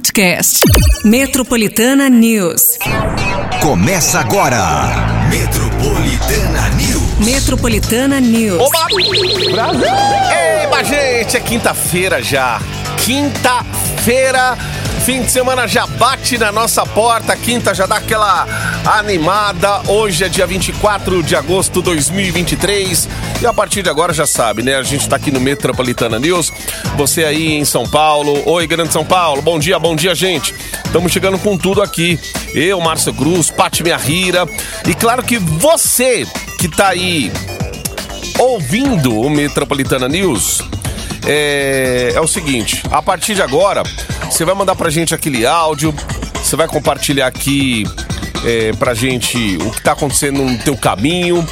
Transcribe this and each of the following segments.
podcast. Metropolitana News. Começa agora. Metropolitana News. Metropolitana News. Oba! Brasil! Eba, gente, é quinta-feira já. Quinta-feira. Fim de semana já bate na nossa porta, quinta já dá aquela animada. Hoje é dia 24 de agosto de 2023 e a partir de agora já sabe, né? A gente tá aqui no Metropolitana News. Você aí em São Paulo. Oi, Grande São Paulo. Bom dia, bom dia, gente. Estamos chegando com tudo aqui. Eu, Márcio Cruz, Pati Rira. E claro que você que tá aí ouvindo o Metropolitana News, é, é o seguinte: a partir de agora, você vai mandar pra gente aquele áudio, você vai compartilhar aqui é, pra gente o que tá acontecendo no teu caminho.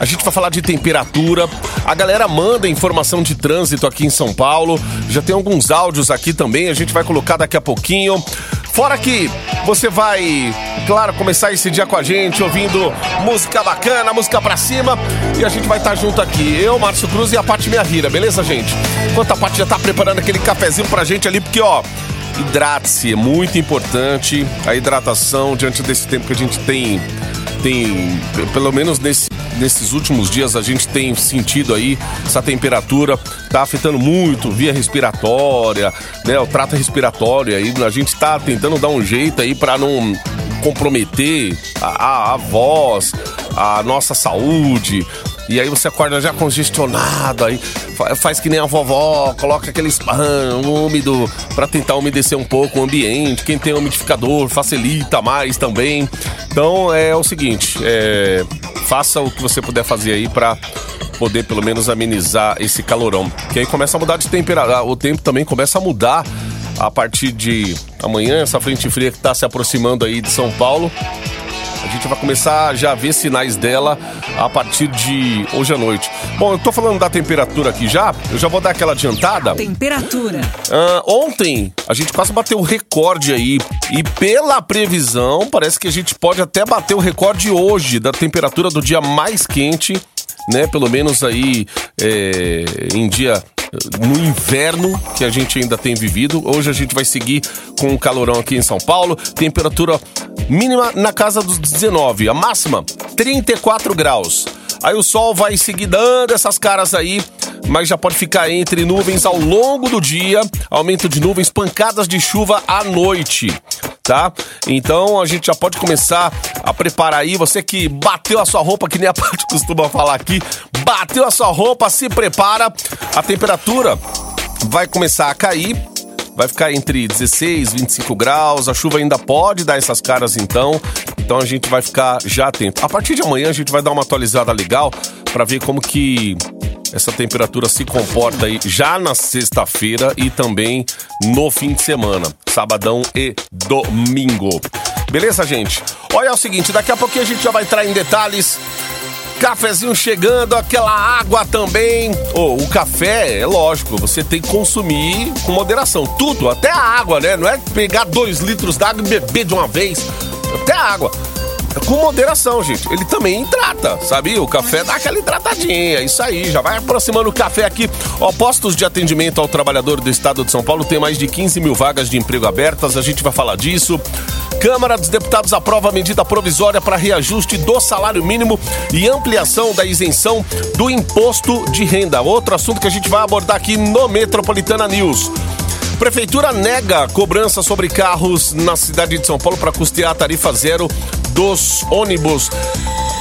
A gente vai falar de temperatura. A galera manda informação de trânsito aqui em São Paulo. Já tem alguns áudios aqui também, a gente vai colocar daqui a pouquinho. Fora que você vai, claro, começar esse dia com a gente, ouvindo música bacana, música pra cima. E a gente vai estar junto aqui, eu, Márcio Cruz e a Paty Minha Rira, beleza, gente? Enquanto a Paty já tá preparando aquele cafezinho pra gente ali, porque, ó, hidrate-se, é muito importante a hidratação diante desse tempo que a gente tem tem, pelo menos nesse, nesses últimos dias, a gente tem sentido aí essa temperatura tá afetando muito via respiratória, né? O trato respiratório aí, a gente tá tentando dar um jeito aí para não comprometer a, a, a voz, a nossa saúde. E aí você acorda já congestionado, aí faz que nem a vovó, coloca aquele spam úmido para tentar umedecer um pouco o ambiente. Quem tem umidificador facilita mais também. Então é o seguinte, é, faça o que você puder fazer aí para poder pelo menos amenizar esse calorão. Que aí começa a mudar de temperatura, o tempo também começa a mudar a partir de amanhã, essa frente fria que está se aproximando aí de São Paulo. A gente vai começar já a ver sinais dela a partir de hoje à noite. Bom, eu tô falando da temperatura aqui já, eu já vou dar aquela adiantada. Temperatura. Uh, ontem a gente quase bateu o recorde aí. E pela previsão, parece que a gente pode até bater o recorde hoje da temperatura do dia mais quente, né? Pelo menos aí é, em dia no inverno que a gente ainda tem vivido. Hoje a gente vai seguir com o calorão aqui em São Paulo. Temperatura mínima na casa dos 19, a máxima 34 graus. Aí o sol vai seguir dando essas caras aí, mas já pode ficar entre nuvens ao longo do dia, aumento de nuvens, pancadas de chuva à noite, tá? Então a gente já pode começar a preparar aí. Você que bateu a sua roupa, que nem a parte costuma falar aqui, bateu a sua roupa, se prepara. A temperatura vai começar a cair vai ficar entre 16 e 25 graus. A chuva ainda pode dar essas caras então. Então a gente vai ficar já atento. A partir de amanhã a gente vai dar uma atualizada legal para ver como que essa temperatura se comporta aí já na sexta-feira e também no fim de semana, sabadão e domingo. Beleza, gente? Olha é o seguinte, daqui a pouquinho a gente já vai entrar em detalhes Cafezinho chegando, aquela água também. Oh, o café, é lógico, você tem que consumir com moderação. Tudo, até a água, né? Não é pegar dois litros d'água e beber de uma vez. Até a água com moderação, gente. Ele também hidrata, sabe? O café dá aquela hidratadinha, isso aí, já vai aproximando o café aqui. Ó, postos de atendimento ao trabalhador do estado de São Paulo tem mais de 15 mil vagas de emprego abertas, a gente vai falar disso. Câmara dos Deputados aprova a medida provisória para reajuste do salário mínimo e ampliação da isenção do imposto de renda. Outro assunto que a gente vai abordar aqui no Metropolitana News. Prefeitura nega cobrança sobre carros na cidade de São Paulo para custear a tarifa zero dos ônibus.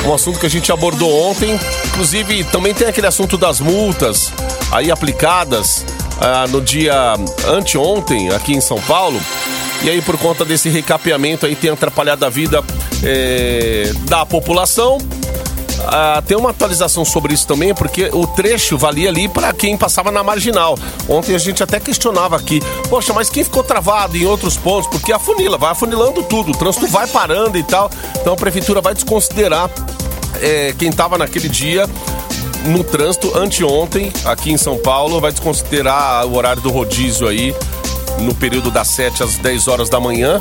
Um assunto que a gente abordou ontem. Inclusive, também tem aquele assunto das multas aí aplicadas ah, no dia anteontem aqui em São Paulo. E aí, por conta desse recapeamento aí, tem atrapalhado a vida é, da população ah, tem uma atualização sobre isso também, porque o trecho valia ali para quem passava na marginal. Ontem a gente até questionava aqui, poxa, mas quem ficou travado em outros pontos? Porque afunila, vai afunilando tudo, o trânsito vai parando e tal. Então a prefeitura vai desconsiderar é, quem estava naquele dia no trânsito anteontem, aqui em São Paulo, vai desconsiderar o horário do rodízio aí no período das 7 às 10 horas da manhã.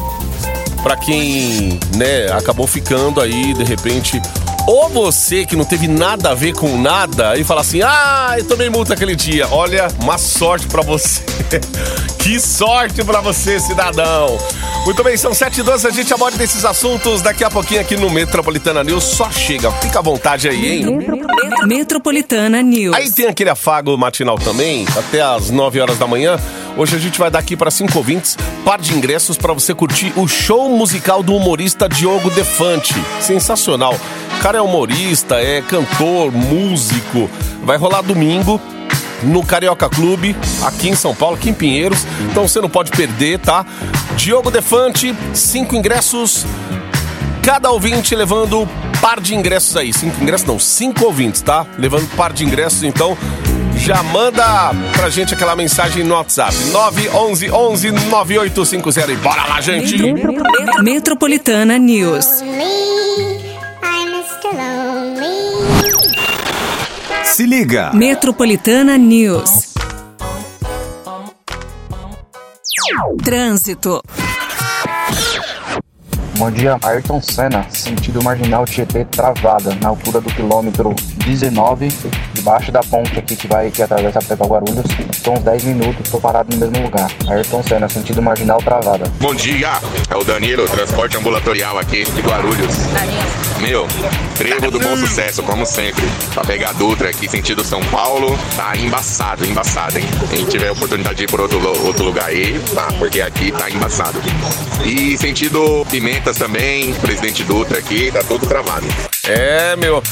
Para quem, né, acabou ficando aí de repente Ou você que não teve nada a ver com nada e fala assim: ah, eu tomei multa aquele dia. Olha, uma sorte pra você. que sorte pra você, cidadão. Muito bem, são 7 e 12 a gente aborda desses assuntos daqui a pouquinho aqui no Metropolitana News. Só chega, fica à vontade aí, hein? Metropolitana News. Aí tem aquele afago matinal também, até às 9 horas da manhã. Hoje a gente vai dar aqui para cinco ouvintes par de ingressos para você curtir o show musical do humorista Diogo Defante. Sensacional. O cara é humorista, é cantor, músico. Vai rolar domingo no Carioca Clube, aqui em São Paulo, aqui em Pinheiros. Então você não pode perder, tá? Diogo Defante, cinco ingressos. Cada ouvinte levando par de ingressos aí. Cinco ingressos não, cinco ouvintes, tá? Levando par de ingressos, então já manda pra gente aquela mensagem no WhatsApp. 911 11 9850 e bora lá, gente! Metropolitana News. Se liga. Metropolitana News. Trânsito. Bom dia, Ayrton Senna, sentido marginal Tietê travada, na altura do quilômetro 19, debaixo da ponte aqui que vai que atravessa até para Guarulhos. São uns 10 minutos, tô parado no mesmo lugar. Ayrton Senna, sentido marginal travada. Bom dia, é o Danilo, transporte ambulatorial aqui de Guarulhos. Meu, trevo do bom sucesso, como sempre. Pra pegar a Dutra aqui, sentido São Paulo, tá embaçado, embaçado, hein? Quem tiver oportunidade de ir por outro, outro lugar aí, tá, porque aqui tá embaçado. E sentido Pimentas também, Presidente Dutra aqui, tá todo travado. É, meu,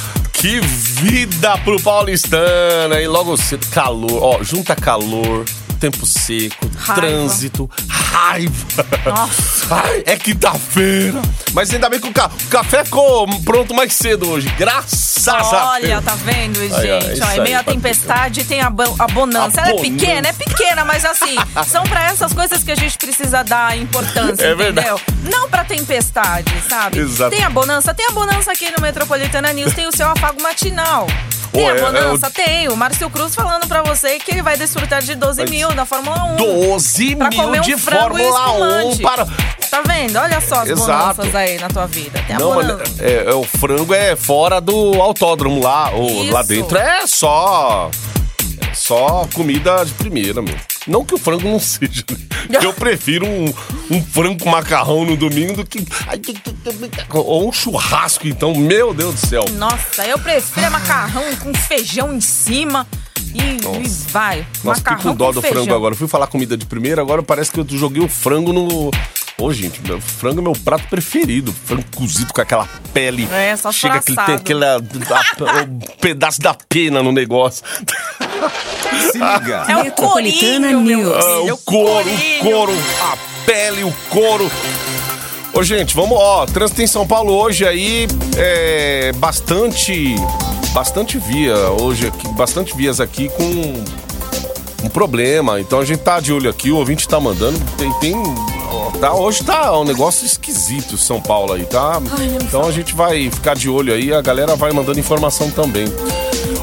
que vida pro paulistano. E logo cedo, calor, ó, junta calor, tempo seco, Raiva. trânsito, raiva. Nossa. Ai, é quinta-feira. Mas ainda bem que o, ca- o café ficou pronto mais cedo hoje. Graças a Olha, Deus. tá vendo, gente? Aí, ó, em meio Patrícia. tempestade tem a, bo- a bonança. A Ela é bonança. pequena, é pequena, mas assim, são pra essas coisas que a gente precisa dar importância, É entendeu? verdade. Não pra tempestade, sabe? Exato. Tem a bonança, tem a bonança aqui no Metropolitana News, tem o seu afago matinal. Tem Pô, a é- bonança? é Tem. O Márcio Cruz falando pra você que ele vai desfrutar de 12 mil da Fórmula 1. 12 Pra mil comer um de Fórmula 1 espumante. para. Tá vendo? Olha só as Exato. bonanças aí na tua vida. Tem a Não, bonança. mas é, é, o frango é fora do autódromo lá. O, Isso. lá dentro é só. Só comida de primeira, meu. Não que o frango não seja, né? Eu prefiro um, um frango com macarrão no domingo do que. Ou um churrasco, então. Meu Deus do céu. Nossa, eu prefiro é macarrão com feijão em cima e, e vai. Nossa, fiquei macarrão com dó com do feijão. frango agora. Eu fui falar comida de primeira, agora parece que eu joguei o frango no. Ô, gente, meu frango é meu prato preferido. Frango cozido com aquela pele. É, só Chega que ele tem aquele a- o pedaço da pena no negócio. Se liga. É o Metropolitana corinho, meu News. Ah, filho, o couro, corinho. o couro, a pele, o couro. Ô, gente, vamos, ó, trânsito em São Paulo hoje aí é bastante, bastante via hoje aqui, bastante vias aqui com um problema. Então a gente tá de olho aqui, o ouvinte tá mandando, tem, tem tá, hoje tá um negócio esquisito São Paulo aí, tá? Então a gente vai ficar de olho aí, a galera vai mandando informação também.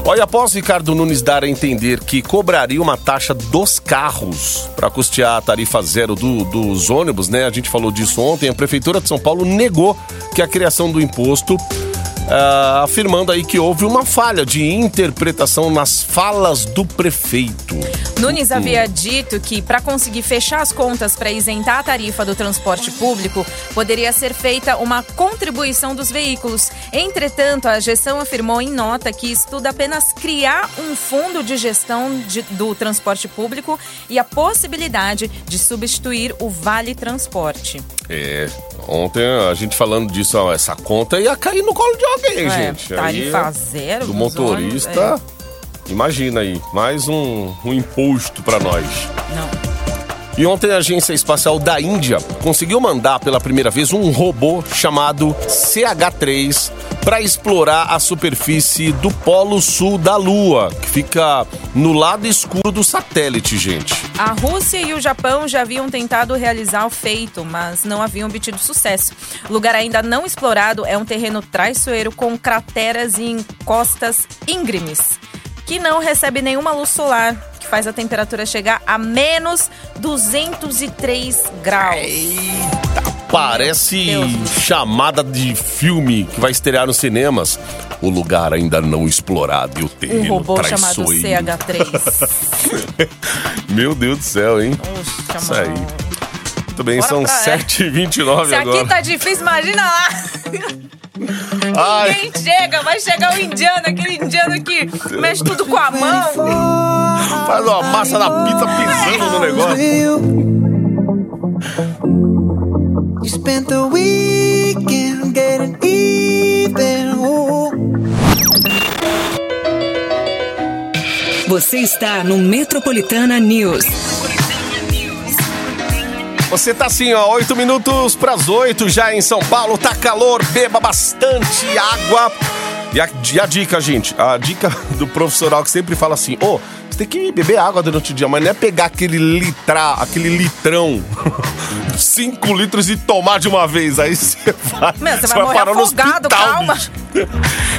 Olha, após Ricardo Nunes dar a entender que cobraria uma taxa dos carros para custear a tarifa zero do- dos ônibus, né? A gente falou disso ontem. A Prefeitura de São Paulo negou que a criação do imposto, ah, afirmando aí que houve uma falha de interpretação nas falas do prefeito. Nunes havia dito que, para conseguir fechar as contas para isentar a tarifa do transporte público, poderia ser feita uma contribuição dos veículos. Entretanto, a gestão afirmou em nota que estuda apenas criar um fundo de gestão de- do transporte público e a possibilidade de substituir o Vale Transporte. É, ontem a gente falando disso, ó, essa conta ia cair no colo de alguém, É, gente. tarifa Aí, zero Do motorista. ônibus, Imagina aí, mais um, um imposto para nós. Não. E ontem a Agência Espacial da Índia conseguiu mandar pela primeira vez um robô chamado CH3 para explorar a superfície do Polo Sul da Lua, que fica no lado escuro do satélite, gente. A Rússia e o Japão já haviam tentado realizar o feito, mas não haviam obtido sucesso. O lugar ainda não explorado é um terreno traiçoeiro com crateras e encostas íngremes, que não recebe nenhuma luz solar, que faz a temperatura chegar a menos 203 graus. Eita Parece chamada de filme que vai estrear nos cinemas. O lugar ainda não explorado e o Um terreno robô chamado traiçoeiro. CH3. Meu Deus do céu, hein? Poxa, Isso aí. Muito bem, Bora são pra- é. 7h29 Se agora. aqui tá difícil, imagina lá. Ai, Ninguém chega, vai chegar o indiano, aquele indiano que mexe tudo com a mão. faz uma massa na pizza pisando no negócio. You spent the weekend getting even. Ooh. Você está no Metropolitana News. Você tá assim, ó, 8 minutos pras 8 já em São Paulo, tá calor, beba bastante água. E a, e a dica, gente, a dica do profissional que sempre fala assim, ô, você tem que beber água durante o dia, mas não é pegar aquele litra, aquele litrão, 5 litros e tomar de uma vez. Aí você vai, Meu, você vai morrer afogado, calma. bicho.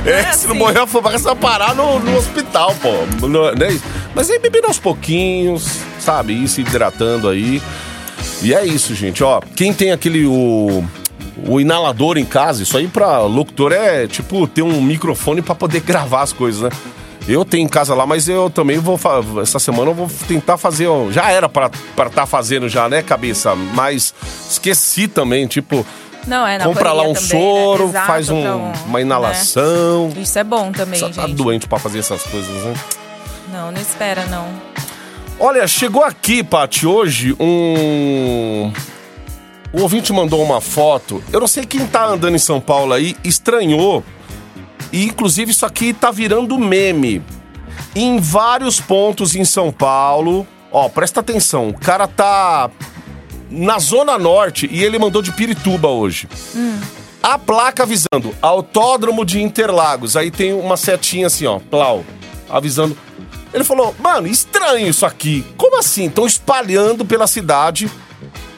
É, é se não assim. morrer afogado, você vai parar no, no hospital, pô. Não, não é isso. Mas aí bebendo aos pouquinhos, sabe? Ir se hidratando aí. E é isso, gente. Ó, quem tem aquele o, o inalador em casa, isso aí pra locutor é tipo ter um microfone pra poder gravar as coisas, né? Eu tenho em casa lá, mas eu também vou essa semana eu vou tentar fazer, ó, já era pra para tá fazendo já, né, cabeça, mas esqueci também, tipo, Não, é na compra lá um também, né? soro, Exato, faz um- um- uma inalação. né? Isso é bom também, Só tá gente. doente pra fazer essas coisas, né? Não, não espera, não. Olha, chegou aqui, Paty, hoje um. O ouvinte mandou uma foto. Eu não sei quem tá andando em São Paulo aí, estranhou. E inclusive isso aqui tá virando meme. Em vários pontos em São Paulo. Ó, presta atenção. O cara tá na Zona Norte e ele mandou de Pirituba hoje. A placa avisando Autódromo de Interlagos. Aí tem uma setinha assim, ó, plau, avisando. Ele falou, mano, estranho isso aqui. Como assim? Estão espalhando pela cidade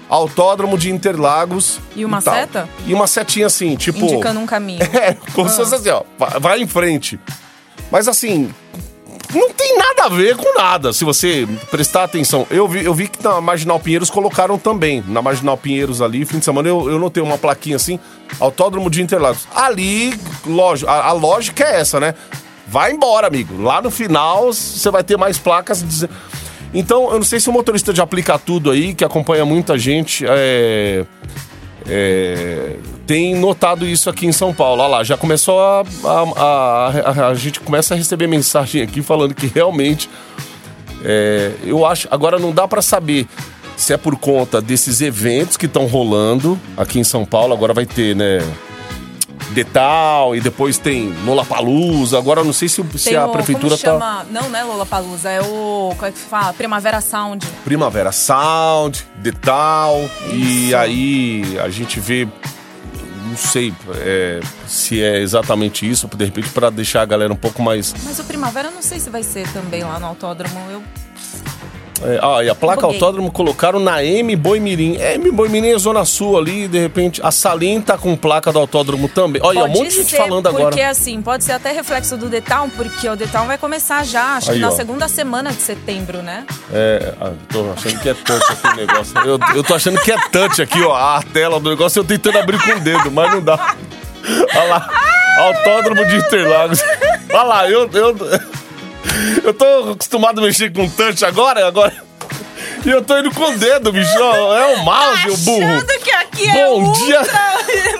Autódromo de Interlagos. E uma tal. seta? E uma setinha assim, tipo. Indicando um caminho. É, como se fosse assim, ó, vai- vai em frente. Mas assim, não tem nada a ver com nada, se você prestar atenção. Eu vi, eu vi que na Marginal Pinheiros colocaram também. Na Marginal Pinheiros ali, fim de semana, eu, eu notei uma plaquinha assim, Autódromo de Interlagos. Ali, lógico, a, a lógica é essa, né? Vai embora, amigo. Lá no final, você vai ter mais placas dizendo... Então, eu não sei se o motorista de aplica tudo aí, que acompanha muita gente, é, é, tem notado isso aqui em São Paulo. Olha lá, já começou a, a, a- a- gente começa a receber mensagem aqui falando que realmente é, eu acho. Agora não dá pra saber se é por conta desses eventos que estão rolando aqui em São Paulo. Agora vai ter, né? Detal e depois tem Lollapalooza. Agora eu não sei se, se a o- prefeitura como tá. chama? Não, não é Lollapalooza, é o... Como é que fala? Primavera Sound. Primavera Sound, Detal, e aí a gente vê, não sei é, se é exatamente isso, de repente para deixar a galera um pouco mais. Mas o Primavera eu não sei se vai ser também lá no autódromo. Eu... É, ah, e a placa Buguei. autódromo colocaram na M Boimirim. É, M Boimirim é Zona Sul ali, de repente. A Salim tá com placa do autódromo também. Olha, um Pode monte de gente falando porque agora. assim, pode ser até reflexo do Detal, porque o Detal vai começar já, acho Aí, que na ó. segunda semana de setembro, né? É, ah, tô achando que é touch aqui o negócio. Eu, eu tô achando que é touch aqui, ó. A tela do negócio eu tentando abrir com o dedo, mas não dá. Olha lá. Autódromo de Interlagos. Olha lá, eu, eu. Eu tô acostumado a mexer com touch agora, agora. E eu tô indo com o dedo, bicho. É o mouse, o burro. Achando que aqui é Bom ultra, dia.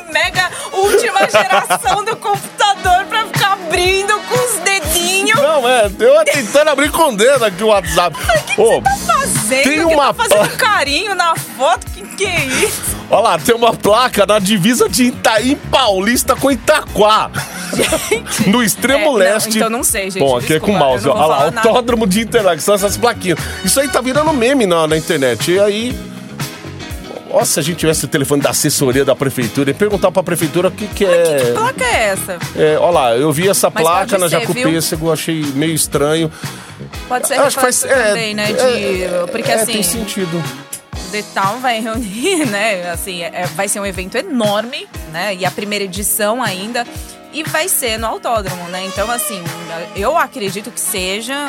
mega última geração do computador pra ficar abrindo com os dedinhos. Não, é, eu tentando abrir com o dedo aqui o WhatsApp. Ô, Fazendo, Tem que uma tá fazendo carinho na foto, que que é isso? Olha lá, tem uma placa na divisa de Itaim Paulista com Itaquá. No extremo É, não, leste. então não sei, gente, Bom, aqui é com desculpa, mouse. não Olha lá, nada. autódromo de Interlagos, são essas plaquinhas. Isso aí tá virando meme na, na internet. E aí. Ó, se a gente tivesse o telefone da assessoria da prefeitura e perguntar pra prefeitura o que, que Que é. placa é essa? É, olha lá, eu vi essa Mas placa na ser, Jacu viu? Pêssego, achei meio estranho. Pode ser acho que faz. É, também, né? De, é, porque é, assim, tem sentido. o Detal vai reunir, né? Assim, é- vai ser um evento enorme, né? E a primeira edição ainda. E vai ser no autódromo, né? Então, assim, eu acredito que seja.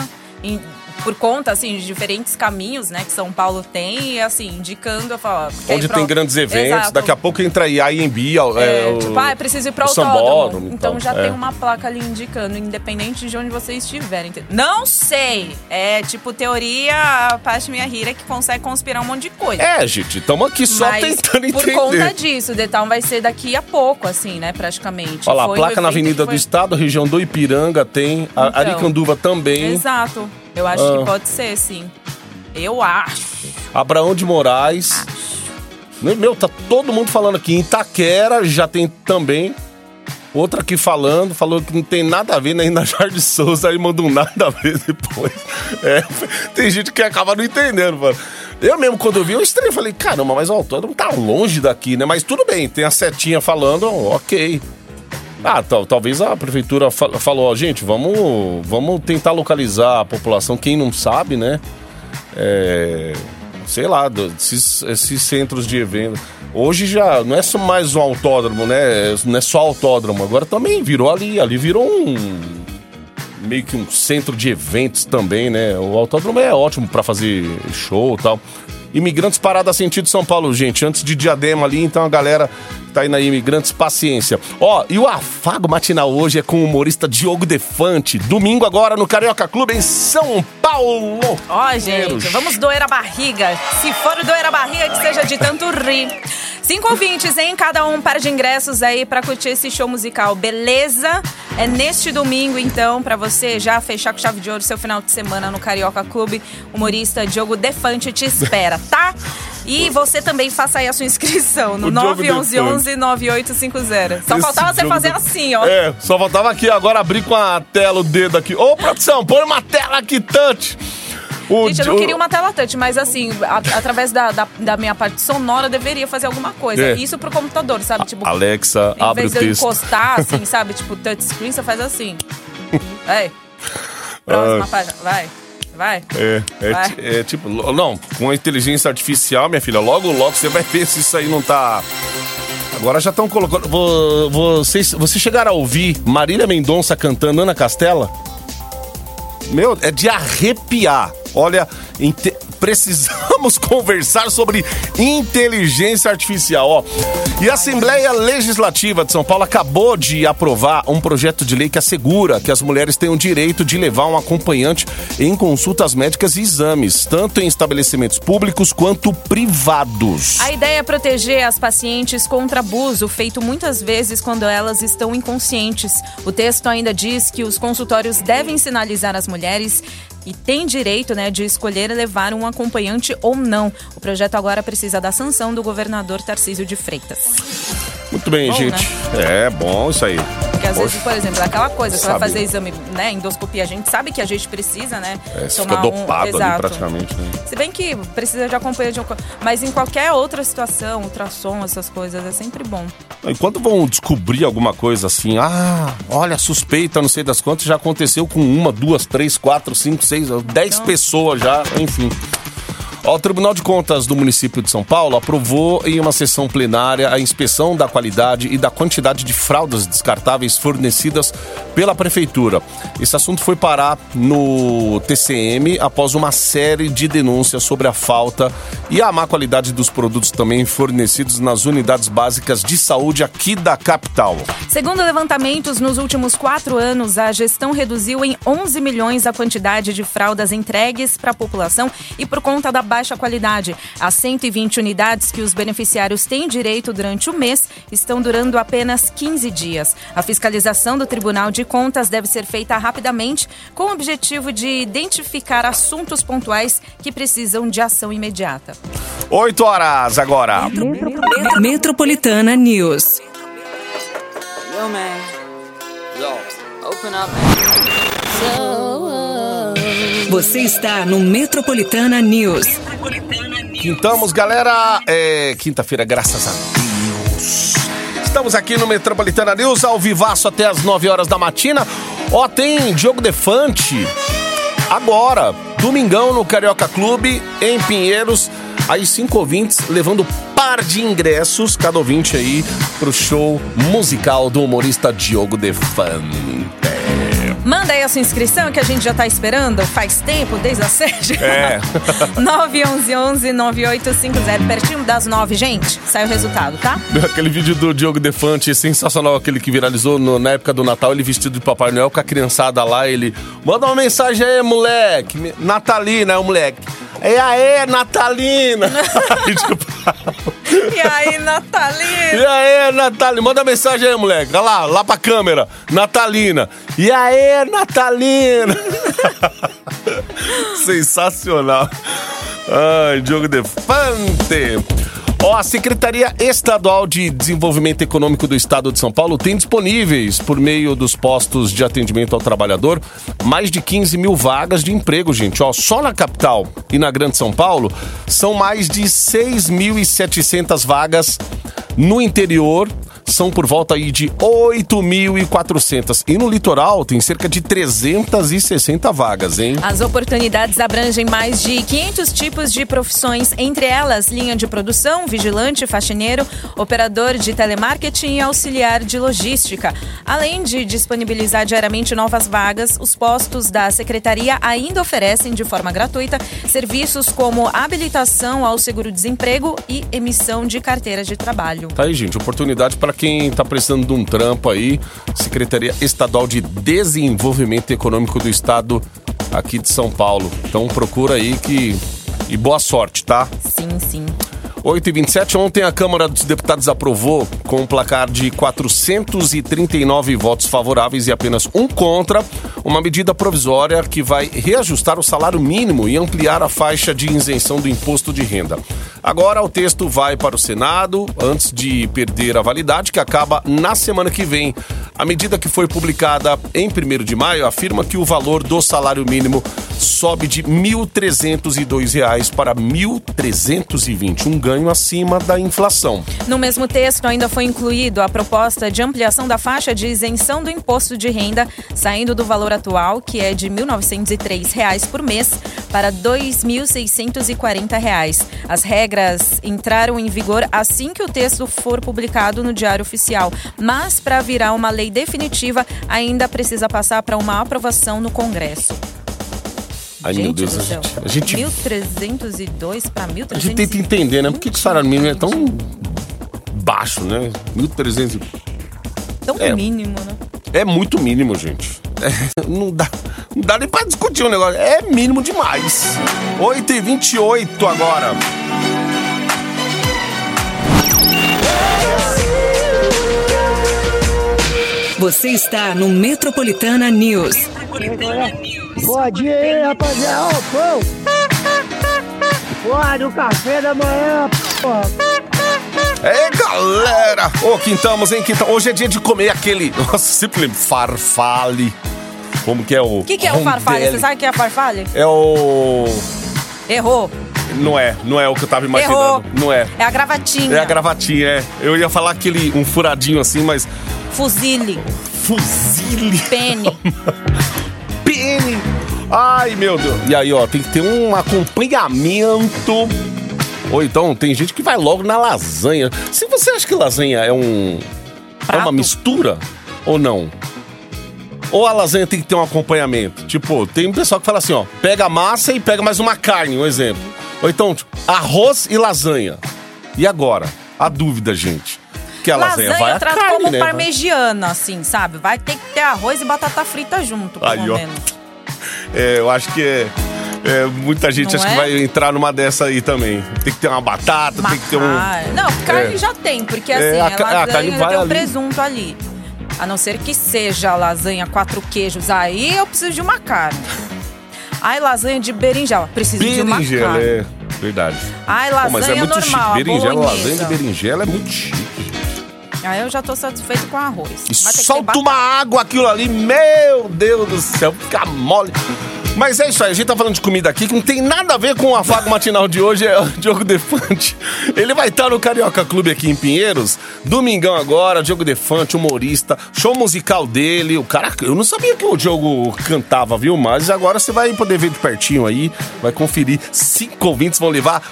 Por conta, assim, de diferentes caminhos, né, que São Paulo tem, e assim, indicando, eu falo... Onde tem grandes eventos, Exato. daqui a pouco entra aí a IMB, É, é, o, tipo, ah, preciso ir para o autódromo. Então tal, já é. tem uma placa ali indicando, independente de onde você estiver. ente- Não sei. É tipo teoria, a parte minha rira que consegue conspirar um monte de coisa. É, gente, estamos aqui só Mas tentando por entender. conta disso, o Detal vai ser daqui a pouco, assim, né, praticamente. Olha lá, Foi placa na Avenida que do foi- Estado, região do Ipiranga tem, Então. Aricanduva também, Exato. Eu acho Ah. que pode ser, sim. Eu acho. Abraão de Moraes. Meu, meu, tá todo mundo falando aqui. Em Itaquera já tem também. Outra aqui falando, falou que não tem nada a ver nem na Jardim Souza, aí mandou um nada a ver depois. É, tem gente que acaba não entendendo, mano. Eu mesmo, quando eu vi, eu estranhei, falei, caramba, mas o autódromo tá longe daqui, né? Mas tudo bem, tem a setinha falando, ok. Ah, tal, talvez a prefeitura fa- falou, ó, gente, vamos, vamos tentar localizar a população, quem não sabe, né? É, sei lá, esses, esses centros de evento. Hoje já não é só mais um autódromo, né? Não é só autódromo, agora também virou ali, ali virou um meio que um centro de eventos também, né? O autódromo é ótimo pra fazer show e tal. Imigrantes parada sentido São Paulo, gente, antes de Diadema ali, então a galera tá aí na Imigrantes, paciência. Ó, e o afago matinal hoje é com o humorista Diogo Defante, domingo agora no Carioca Clube em São Paulo. Ó, gente, vamos doer a barriga. Se for doer a barriga, que seja de tanto rir. Cinco ouvintes, hein? Cada um par de ingressos aí pra curtir esse show musical, beleza? É neste domingo, então, pra você já fechar com chave de ouro seu final de semana no Carioca Clube. Humorista Diogo Defante te espera, tá? E você também faça aí a sua inscrição no O Diogo 911-9850. Só Esse faltava você fazer De- assim, ó. É, só faltava aqui agora abrir com a tela o dedo aqui. Ô, produção, põe uma tela aqui, touch. O Gente, eu não queria uma tela touch, mas assim, a- através da, da, da minha parte sonora, eu deveria fazer alguma coisa. É. Isso pro computador, sabe? Tipo, Alexa, em abre o vez de eu texto. encostar, assim, sabe? Tipo, touchscreen, você faz assim. Vai. Próxima Ah. página. Vai. Vai. É, é, Vai. é tipo, não, com a inteligência artificial, minha filha, logo, logo você vai ver se isso aí não tá. Agora já estão colocando. vo- Vocês, vocês chegaram a ouvir Marília Mendonça cantando Ana Castela? Meu, é de arrepiar. Olha, precisamos conversar sobre inteligência artificial, ó. E a Assembleia Legislativa de São Paulo acabou de aprovar um projeto de lei que assegura que as mulheres têm o direito de levar um acompanhante em consultas médicas e exames, tanto em estabelecimentos públicos quanto privados. A ideia é proteger as pacientes contra abuso, feito muitas vezes quando elas estão inconscientes. O texto ainda diz que os consultórios devem sinalizar as mulheres e têm direito né, de escolher levar um acompanhante ou não. O projeto agora precisa da sanção do governador Tarcísio de Freitas. Muito bem, Bom, gente. É bom isso aí. Porque às vezes, Poxa. por exemplo, é aquela coisa, você vai fazer exame, né, endoscopia, a gente sabe que a gente precisa, né? É, você tomar fica um- dopado ali Exato. praticamente, né? Se bem que precisa de acompanhante, de um mas em qualquer outra situação, ultrassom, essas coisas, é sempre bom. Enquanto vão descobrir alguma coisa assim, ah, olha, suspeita, não sei das quantas, já aconteceu com uma, duas, três, quatro, cinco, seis, dez Então. pessoas já, enfim. O Tribunal de Contas do município de São Paulo aprovou em uma sessão plenária a inspeção da qualidade e da quantidade de fraldas descartáveis fornecidas pela prefeitura. Esse assunto foi parar no TCM após uma série de denúncias sobre a falta e a má qualidade dos produtos também fornecidos nas unidades básicas de saúde aqui da capital. Segundo levantamentos, nos últimos quatro anos, a gestão reduziu em 11 milhões a quantidade de fraldas entregues para a população e por conta da baixa qualidade. As 120 unidades que os beneficiários têm direito durante o mês estão durando apenas 15 dias. A fiscalização do Tribunal de Contas deve ser feita rapidamente, com o objetivo de identificar assuntos pontuais que precisam de ação imediata. Oito horas agora. Metropolitana News. Yo, man. Yo, open up. Você está no Metropolitana News. Quintamos, galera. É quinta-feira, graças a Deus. Estamos aqui no Metropolitana News, ao vivaço até as 9 horas da matina. Ó, tem Diogo Defante agora, domingão no Carioca Clube, em Pinheiros. Aí, cinco ouvintes levando par de ingressos, cada ouvinte aí, pro show musical do humorista Diogo Defante. Manda aí a sua inscrição que a gente já tá esperando faz tempo, desde as sete. É. 911-9850, pertinho das nove, gente. Sai o resultado, tá? Aquele vídeo do Diogo Defante, sensacional, aquele que viralizou no- na época do Natal, ele vestido de Papai Noel com a criançada lá, ele... Manda uma mensagem aí, moleque. Natalina, é o moleque. E aí, Natalina? E aí, Natalina? e aí, Natalina? Manda mensagem aí, moleque. Olha lá, lá pra câmera. Natalina. E aí, Natalina? Sensacional. Ai, Diogo Defante. Ó, a Secretaria Estadual de Desenvolvimento Econômico do Estado de São Paulo tem disponíveis, por meio dos postos de atendimento ao trabalhador, mais de 15 mil vagas de emprego, gente. Ó, só na capital e na Grande São Paulo são mais de 6.700 vagas no interior são por volta aí de 8.400. E no litoral tem cerca de 360 vagas, hein? As oportunidades abrangem mais de 500 tipos de profissões, entre elas linha de produção, vigilante, faxineiro, operador de telemarketing e auxiliar de logística. Além de disponibilizar diariamente novas vagas, os postos da secretaria ainda oferecem de forma gratuita serviços como habilitação ao seguro-desemprego e emissão de carteira de trabalho. Tá aí, gente, oportunidade para quem tá precisando de um trampo aí. Secretaria Estadual de Desenvolvimento Econômico do Estado aqui de São Paulo. Então procura aí que. E boa sorte, tá? Sim, sim. 8 e 27 ontem a Câmara dos Deputados aprovou, com um placar de 439 votos favoráveis e apenas um contra, uma medida provisória que vai reajustar o salário mínimo e ampliar a faixa de isenção do imposto de renda. Agora o texto vai para o Senado antes de perder a validade, que acaba na semana que vem. A medida que foi publicada em 1 de maio afirma que o valor do salário mínimo sobe de 1.302 reais para R$ 1.320, um ganho acima da inflação. No mesmo texto, ainda foi incluído a proposta de ampliação da faixa de isenção do imposto de renda, saindo do valor atual, que é de 1.903 reais por mês, para 2.640 reais. As regras entraram em vigor assim que o texto for publicado no Diário Oficial, mas para virar uma lei definitiva, ainda precisa passar para uma aprovação no Congresso. Ai, gente meu Deus, do a céu. gente, a gente, 1.302 para 1.300. a gente tenta entender, né? Por que, que o salário mínimo é tão baixo, né? 1.300. e- Tão É. mínimo, né? É muito mínimo, gente. É, não, dá, não dá nem pra discutir o negócio. É mínimo demais. 8 e 28 agora. Você está no Metropolitana News. Bom dia aí, rapaziada. Ô, pão. Porra, do café da manhã, porra. É, galera! Ô, quintamos, hein, quintamos. Hoje é dia de comer aquele. Nossa, sempre lembro. Farfale. Como que é o. O que, que é o farfalha? Você sabe o que é farfalha? É o. Errou. Não é, não é o que eu tava imaginando. Errou. Não é. É a gravatinha. É a gravatinha, é. Eu ia falar aquele. um furadinho assim, mas. Fuzile. Fuzile. Pene. Ai, meu Deus. E aí, ó, tem que ter um acompanhamento. Ou então, tem gente que vai logo na lasanha. Se você acha que lasanha é um. É uma Prato. mistura ou não? Ou a lasanha tem que ter um acompanhamento? Tipo, tem um pessoal que fala assim, ó, pega a massa e pega mais uma carne, um exemplo. Ou então, tipo, arroz e lasanha. E agora? A dúvida, gente. Que a lasanha, Lasanha vai eu trato carne, como né? parmegiana, assim, sabe? Vai ter que ter arroz e batata frita junto, pelo Aí, ó. menos. É, eu acho que é, é, muita gente Não que é? vai entrar numa dessa aí também. Tem que ter uma batata, tem que ter um. Não, carne É. já tem, porque É, assim, a a, ca- a carne vai tem um ali. presunto ali. A não ser que seja lasanha quatro queijos. Aí eu preciso de uma carne. Ai, lasanha de berinjela. Preciso de uma Berinjela, carne. é verdade. Ai, Pô, lasanha mas é muito normal, chique. Berinjela, lasanha de berinjela é muito chique. Aí eu já tô satisfeito com arroz. E solta uma água aquilo ali, meu Deus do céu, fica mole. Mas é isso aí, a gente tá falando de comida aqui que não tem nada a ver com o afago matinal de hoje, é o Diogo Defante. Ele vai estar no Carioca Clube aqui em Pinheiros, domingão agora, Diogo Defante, humorista, show musical dele, o cara, eu não sabia que o Diogo cantava, viu? Mas agora você vai poder ver de pertinho aí, vai conferir, cinco ouvintes vão levar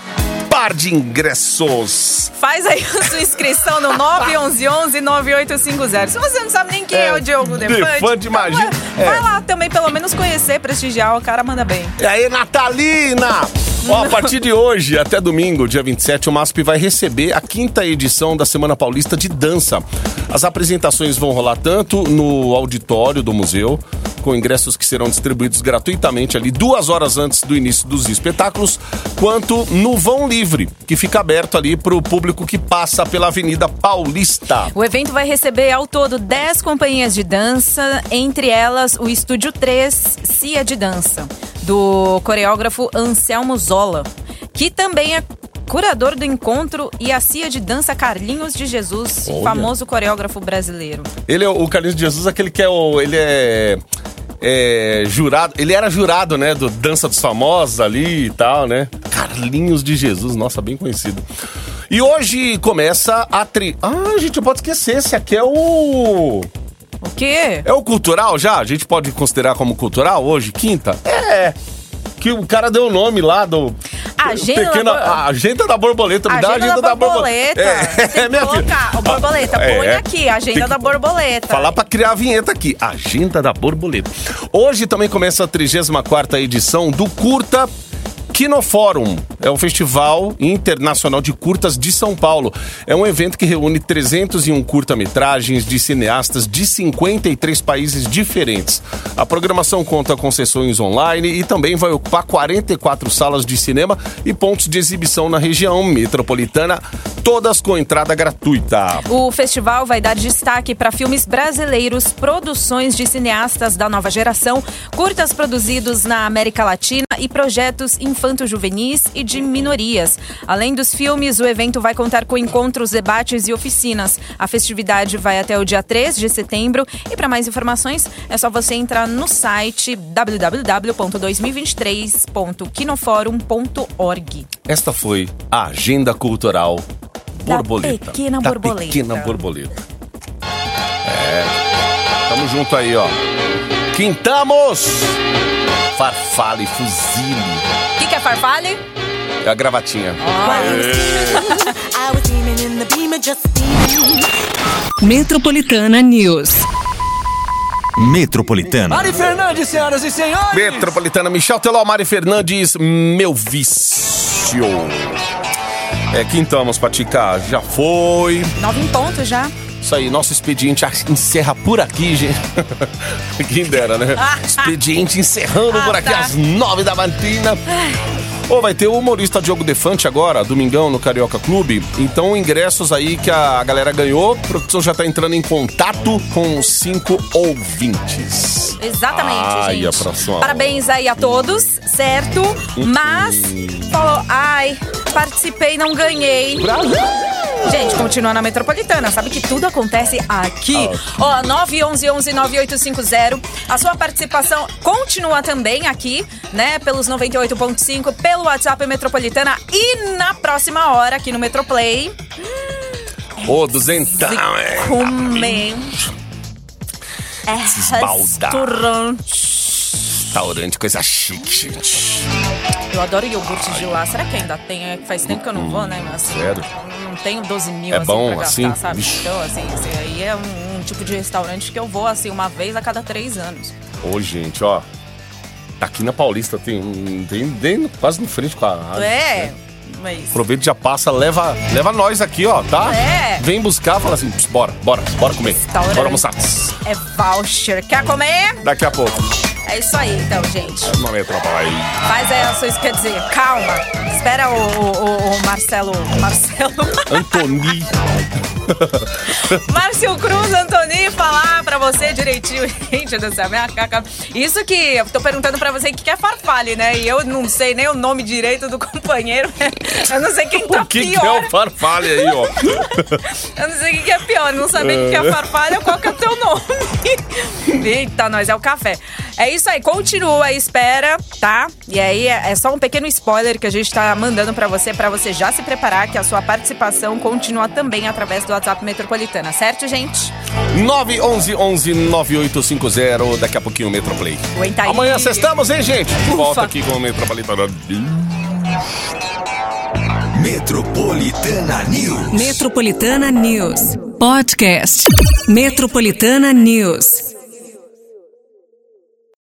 par de ingressos. Faz aí a sua inscrição no 911-9850. Se você não sabe nem quem é, É, o Diogo Defante, Defante, imagina. vai, vai É. lá também, pelo menos conhecer, prestigiar. O cara manda bem. E aí, Natalina? Ó, a partir de hoje até domingo, dia 27, o MASP vai receber a quinta edição da Semana Paulista de Dança. As apresentações vão rolar tanto no auditório do museu, com ingressos que serão distribuídos gratuitamente ali duas horas antes do início dos espetáculos, quanto no vão livre, que fica aberto ali para o público que passa pela Avenida Paulista. O evento vai receber ao todo 10 companhias de dança, entre elas o Estúdio 3 Cia de Dança, do coreógrafo Anselmo Zola, que também é curador do encontro e a Cia de Dança Carlinhos de Jesus, Olha. famoso coreógrafo brasileiro. Ele é o Carlinhos de Jesus, aquele que é o. Ele é. é, jurado. Ele era jurado, né? Do Dança dos Famosos ali e tal, né? Carlinhos de Jesus, nossa, bem conhecido. E hoje começa a tri. Ah, gente, eu posso esquecer. Esse aqui é o. O quê? É o cultural já? A gente pode considerar como cultural hoje, quinta? É. Que o cara deu o nome lá do. Agenda da pequena, bor- a agenda da borboleta. Me dá a agenda da borboleta. É, Tem que minha filha. colocar. Ô, borboleta, É, põe é. aqui, agenda que da borboleta. Falar pra criar a vinheta aqui. Agenda da borboleta. Hoje também começa a 34ª edição do Curta Kinofórum. É o Festival Internacional de Curtas de São Paulo. É um evento que reúne 301 curta-metragens de cineastas de 53 países diferentes. A programação conta com sessões online e também vai ocupar 44 salas de cinema e pontos de exibição na região metropolitana, todas com entrada gratuita. O festival vai dar destaque para filmes brasileiros, produções de cineastas da nova geração, curtas produzidos na América Latina e projetos infanto-juvenis e de minorias. Além dos filmes, o evento vai contar com encontros, debates e oficinas. A festividade vai até o dia 3 de setembro e para mais informações é só você entrar no site www.2023.quinoforum.org. Esta foi a Agenda Cultural Da Borboleta. Pequena Da Borboleta. Pequena Borboleta. É. Tamo junto aí, ó. Quintamos! Farfale, fuzile. O que, que é farfalle? É a gravatinha. Metropolitana News. Metropolitana. Mari Fernandes, senhoras e senhores! Metropolitana Michel Teló, Mari Fernandes, meu vício. É, quintamos, Patica. Já foi. Nove em ponto já. Isso aí, nosso expediente encerra por aqui, gente. Quem dera, né? Expediente encerrando por aqui tá. às nove da matina. Ô, vai ter o humorista Diogo Defante agora, domingão, no Carioca Clube. Então, ingressos aí que a galera ganhou. A produção já tá entrando em contato com os cinco ouvintes. Exatamente, Ai, gente. a próxima Parabéns aí a todos, certo? Mas falou, ai, participei, não ganhei. Gente, continua na Metropolitana, sabe que tudo acontece aqui. Ó, 911-9850. A sua participação continua também aqui, né? Pelos 98.5, pelo WhatsApp Metropolitana e na próxima hora aqui no Metroplay. Ô, duzentão, é. Comer. É restaurante. Restaurante, coisa chique, gente. Eu adoro iogurte de lá. Será que ainda tem? É Faz tempo que eu não vou, né? Mas assim, Sério? Não tenho 12 mil É assim, bom, pra gastar, assim? sabe? Vixe. Então, assim, esse aí é um, um tipo de restaurante que eu vou, assim, uma vez a cada três anos. Ô, gente, ó. Aqui na Paulista tem um. Tem, bem quase no frente com a. rádio, é, né? mas... Aproveita e já passa, leva, leva nós aqui, ó, tá? É. Vem buscar, fala assim, "Pss, bora, bora, bora comer. Restaurante. Bora almoçar. É voucher. Quer comer? Daqui a pouco. É isso aí, então, gente. Uma metrópole aí. Faz aí as suas, quer dizer, calma. Espera o, o- o- o Marcelo. Marcelo. Antoni. Márcio Cruz, Antoni, falar pra você direitinho. Gente do céu, minha caca. Isso que eu tô perguntando pra você o que é farfalle, né? E eu não sei nem o nome direito do companheiro. Eu não sei quem tá O que, que é pior. o farfalho aí, ó? Eu não sei o que é pior. Não saber o que que é farfalha ou qual que é o teu nome. Eita, nós, é o café. É isso aí, continua a espera, tá? E aí é é só um pequeno spoiler que a gente tá mandando pra você, pra você já se preparar, que a sua participação continua também através do WhatsApp Metropolitana, certo, gente? 911 9850 daqui a pouquinho o Metroplay. Aguenta. Amanhã cestamos, hein, gente? Ufa. volta aqui com o Metropolitano. Metropolitana News. Metropolitana News. Podcast. Metropolitana News.